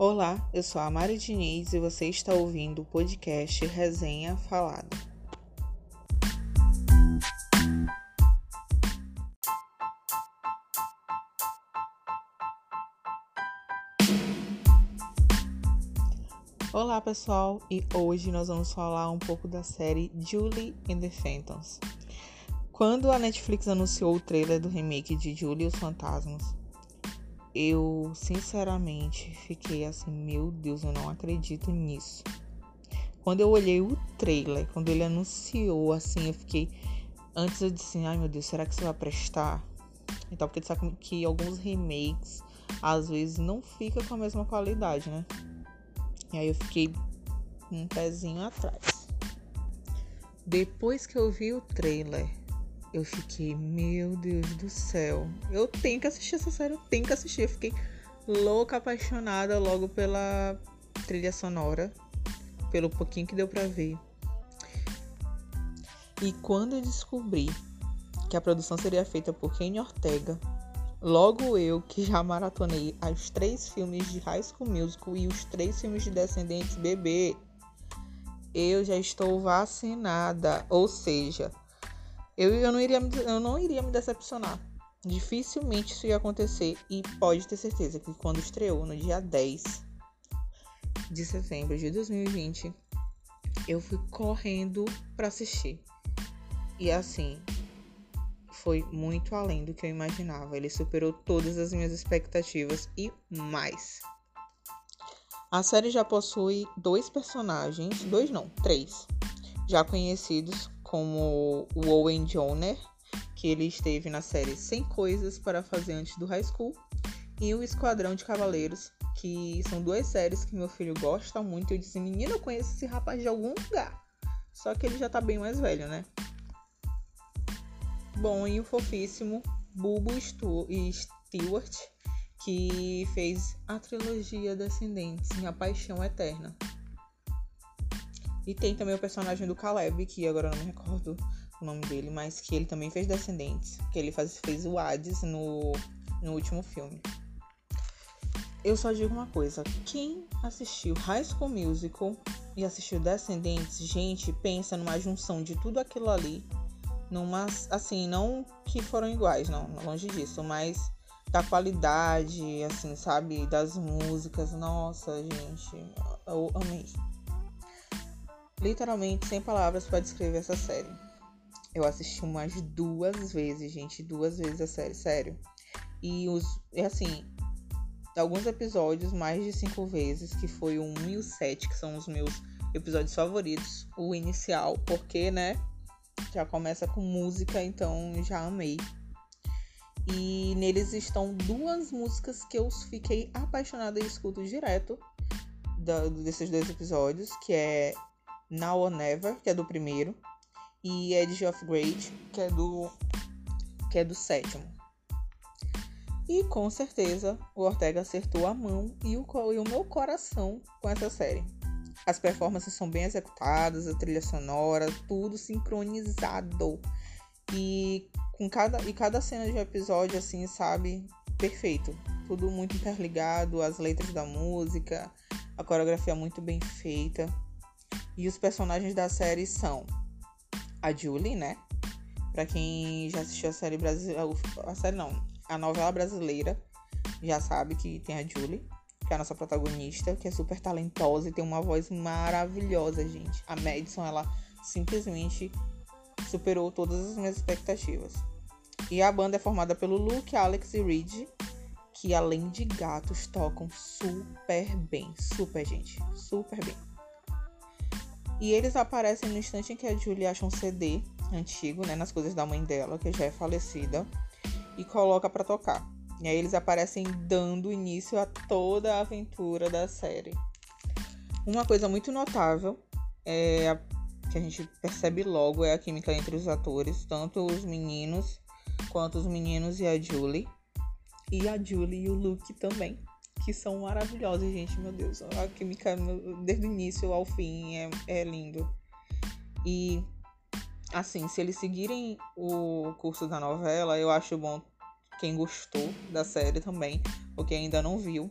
Olá, eu sou a Mari Diniz e você está ouvindo o podcast Resenha Falada. Olá pessoal, e hoje nós vamos falar um pouco da série Julie and the Phantoms. Quando a Netflix anunciou o trailer do remake de Julie e os Fantasmas, eu sinceramente fiquei assim, meu Deus, eu não acredito nisso. Quando eu olhei o trailer, quando ele anunciou assim, eu fiquei. Antes eu disse, ai meu Deus, será que isso vai prestar? Então, porque sabe que alguns remakes às vezes não fica com a mesma qualidade, né? E aí eu fiquei um pezinho atrás. Depois que eu vi o trailer, eu fiquei, meu Deus do céu, eu tenho que assistir essa série, eu tenho que assistir. Eu fiquei louca, apaixonada logo pela trilha sonora, pelo pouquinho que deu pra ver. E quando eu descobri que a produção seria feita por Kenny Ortega, logo eu que já maratonei os três filmes de High School Musical e os três filmes de Descendentes Bebê, eu já estou vacinada, ou seja, eu, eu, não iria, eu não iria me decepcionar. Dificilmente isso ia acontecer. E pode ter certeza que quando estreou no dia 10 de setembro de 2020, eu fui correndo para assistir. E assim, foi muito além do que eu imaginava. Ele superou todas as minhas expectativas e mais. A série já possui dois personagens, dois não, três, já conhecidos como o Owen Joner, que ele esteve na série 100 Coisas para Fazer Antes do High School, e o Esquadrão de Cavaleiros, que são duas séries que meu filho gosta muito. Eu disse, menino, eu conheço esse rapaz de algum lugar. Só que ele já tá bem mais velho, né? Bom, e o fofíssimo Bubo Stewart, que fez a trilogia Descendentes, Minha Paixão Eterna. E tem também o personagem do Caleb, que agora eu não me recordo o nome dele, mas que ele também fez Descendentes, que ele faz, fez o Hades no, no último filme. Eu só digo uma coisa, quem assistiu High School Musical e assistiu Descendentes, gente, pensa numa junção de tudo aquilo ali, numa, assim, não que foram iguais, não, longe disso, mas da qualidade, assim, sabe, das músicas, nossa, gente, eu amei literalmente sem palavras para descrever essa série. Eu assisti umas duas vezes, gente, duas vezes a série, sério. E os, assim, alguns episódios mais de cinco vezes, que foi o 1 e o 7, que são os meus episódios favoritos. O inicial, porque, né, já começa com música, então já amei. E neles estão duas músicas que eu fiquei apaixonada e escuto direto da, desses dois episódios, que é Now or Never, que é do primeiro, e Edge of Great, que é do que é do sétimo. E com certeza o Ortega acertou a mão e o, e o meu coração com essa série. As performances são bem executadas, a trilha sonora, tudo sincronizado. E com cada e cada cena de episódio assim, sabe, perfeito. Tudo muito interligado, as letras da música, a coreografia muito bem feita. E os personagens da série são a Julie, né? Pra quem já assistiu a série brasileira. A série não, a novela brasileira já sabe que tem a Julie, que é a nossa protagonista, que é super talentosa e tem uma voz maravilhosa, gente. A Madison, ela simplesmente superou todas as minhas expectativas. E a banda é formada pelo Luke, Alex e Reed, que além de gatos tocam super bem. Super, gente. Super bem. E eles aparecem no instante em que a Julie acha um CD antigo, né, nas coisas da mãe dela, que já é falecida, e coloca para tocar. E aí eles aparecem dando início a toda a aventura da série. Uma coisa muito notável é a, que a gente percebe logo é a química entre os atores, tanto os meninos quanto os meninos e a Julie. E a Julie e o Luke também que são maravilhosas, gente. Meu Deus, a química desde o início ao fim é, é lindo. E assim, se eles seguirem o curso da novela, eu acho bom quem gostou da série também, ou quem ainda não viu,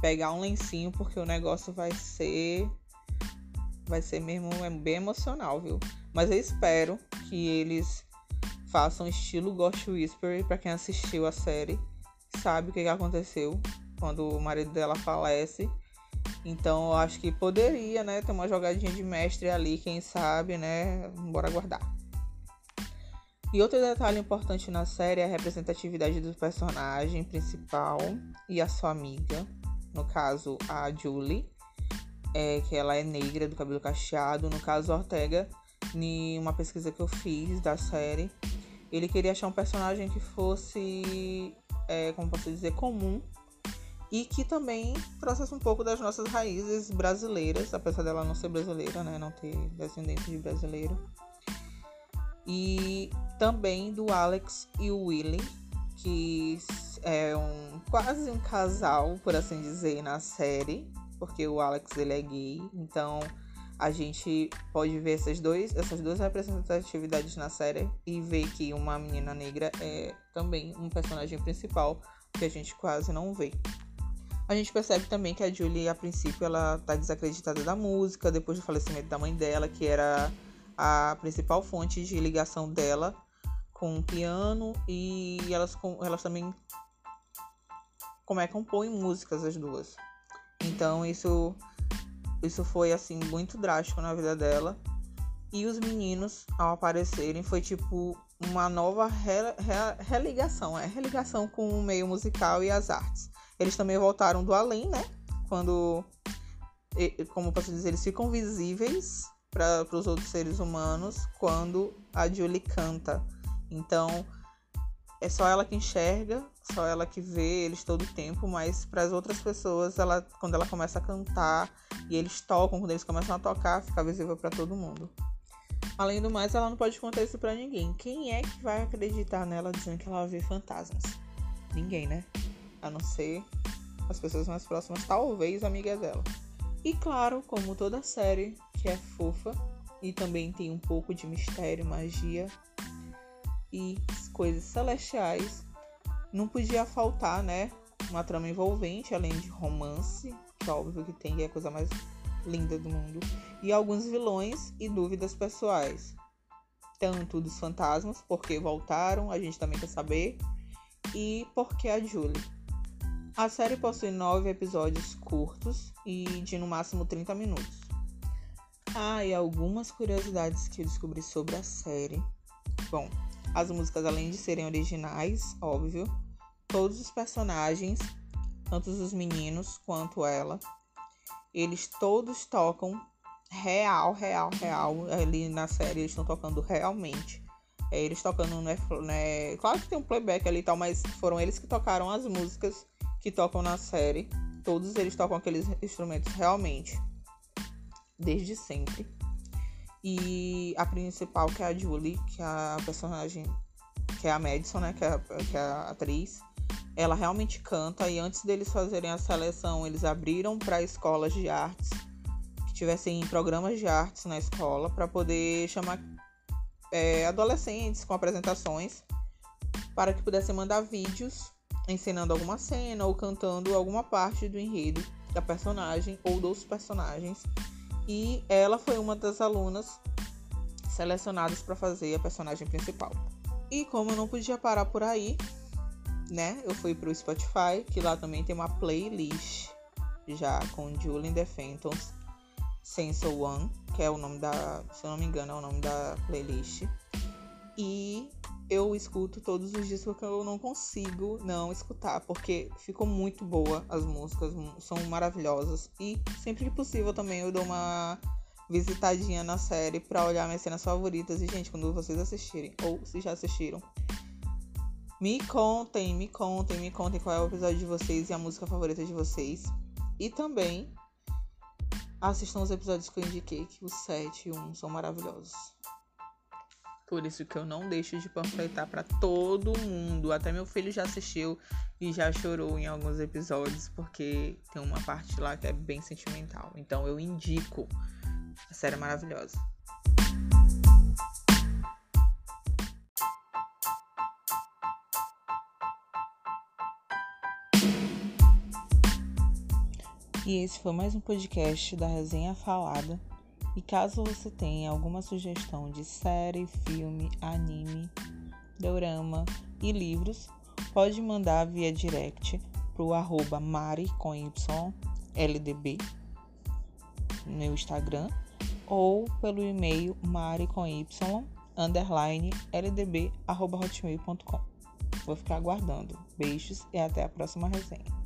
pegar um lencinho porque o negócio vai ser vai ser mesmo é bem emocional, viu? Mas eu espero que eles façam estilo Ghost Whisperer para quem assistiu a série, sabe o que, que aconteceu quando o marido dela falece. Então eu acho que poderia, né, ter uma jogadinha de mestre ali, quem sabe, né? Bora aguardar. E outro detalhe importante na série é a representatividade do personagem principal e a sua amiga, no caso a Julie, é, que ela é negra, do cabelo cacheado. No caso, Ortega, em uma pesquisa que eu fiz da série, ele queria achar um personagem que fosse, é, como posso dizer, comum e que também trouxesse um pouco das nossas raízes brasileiras, apesar dela não ser brasileira, né, não ter descendente de brasileiro. E também do Alex e o Willie, que é um quase um casal, por assim dizer, na série, porque o Alex ele é gay, então a gente pode ver essas, dois, essas duas representatividades na série e ver que uma menina negra é também um personagem principal que a gente quase não vê. A gente percebe também que a Julie, a princípio, ela tá desacreditada da música, depois do falecimento da mãe dela, que era a principal fonte de ligação dela com o piano, e elas, elas também como é, compõem músicas as duas. Então isso, isso foi assim muito drástico na vida dela. E os meninos, ao aparecerem, foi tipo uma nova re, re, religação, é religação com o meio musical e as artes. Eles também voltaram do além, né? Quando, como posso dizer, eles ficam visíveis para os outros seres humanos quando a Julie canta. Então, é só ela que enxerga, só ela que vê eles todo o tempo, mas para as outras pessoas, ela, quando ela começa a cantar e eles tocam, quando eles começam a tocar, fica visível para todo mundo. Além do mais, ela não pode contar isso para ninguém. Quem é que vai acreditar nela dizendo que ela vê fantasmas? Ninguém, né? A não ser as pessoas mais próximas, talvez amigas dela. E claro, como toda série que é fofa e também tem um pouco de mistério, magia e coisas celestiais, não podia faltar, né, uma trama envolvente, além de romance, que é óbvio que tem, que é a coisa mais linda do mundo, e alguns vilões e dúvidas pessoais. Tanto dos fantasmas, porque voltaram, a gente também quer saber, e porque a Julie. A série possui nove episódios curtos e de no máximo 30 minutos. Ah, e algumas curiosidades que eu descobri sobre a série. Bom, as músicas, além de serem originais, óbvio, todos os personagens, tanto os meninos quanto ela, eles todos tocam real, real, real. Ali na série eles estão tocando realmente. É, eles tocando, né, né? Claro que tem um playback ali e tal, mas foram eles que tocaram as músicas que tocam na série. Todos eles tocam aqueles instrumentos realmente, desde sempre. E a principal, que é a Julie, que é a personagem, que é a Madison, né? Que é a, que é a atriz. Ela realmente canta. E antes deles fazerem a seleção, eles abriram para escolas de artes que tivessem programas de artes na escola para poder chamar é, adolescentes com apresentações para que pudessem mandar vídeos ensinando alguma cena ou cantando alguma parte do enredo da personagem ou dos personagens. E ela foi uma das alunas selecionadas para fazer a personagem principal. E como eu não podia parar por aí, né? Eu fui pro Spotify, que lá também tem uma playlist já com Julian The Phantoms Sense One, que é o nome da, se eu não me engano, é o nome da playlist. E eu escuto todos os dias porque eu não consigo não escutar, porque ficou muito boa as músicas, são maravilhosas. E sempre que possível também eu dou uma visitadinha na série para olhar minhas cenas favoritas. E, gente, quando vocês assistirem, ou se já assistiram, me contem, me contem, me contem qual é o episódio de vocês e a música favorita de vocês. E também assistam os episódios que eu indiquei, que os 7 e 1 são maravilhosos. Por isso que eu não deixo de panfletar para todo mundo. Até meu filho já assistiu e já chorou em alguns episódios, porque tem uma parte lá que é bem sentimental. Então eu indico. A série é maravilhosa. E esse foi mais um podcast da Resenha Falada. E caso você tenha alguma sugestão de série, filme, anime, dorama e livros, pode mandar via direct pro arroba mari com y ldb no Instagram ou pelo e-mail mari com y underline ldb arroba hotmail.com. Vou ficar aguardando. Beijos e até a próxima resenha.